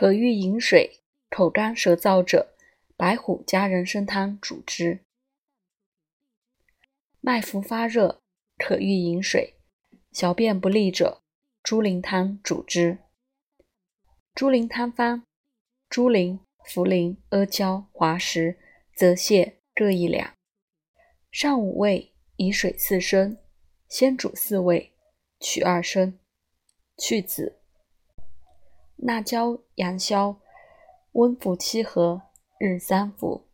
可欲饮水，口干舌燥者，白虎加人参汤主之。脉浮发热，可欲饮水，小便不利者，猪苓汤主之。猪苓汤方：猪苓、茯苓、阿胶、滑石、泽泻各一两。上五味，以水四升，先煮四味，取二升，去籽。辣椒、羊硝，温补气和，日三服。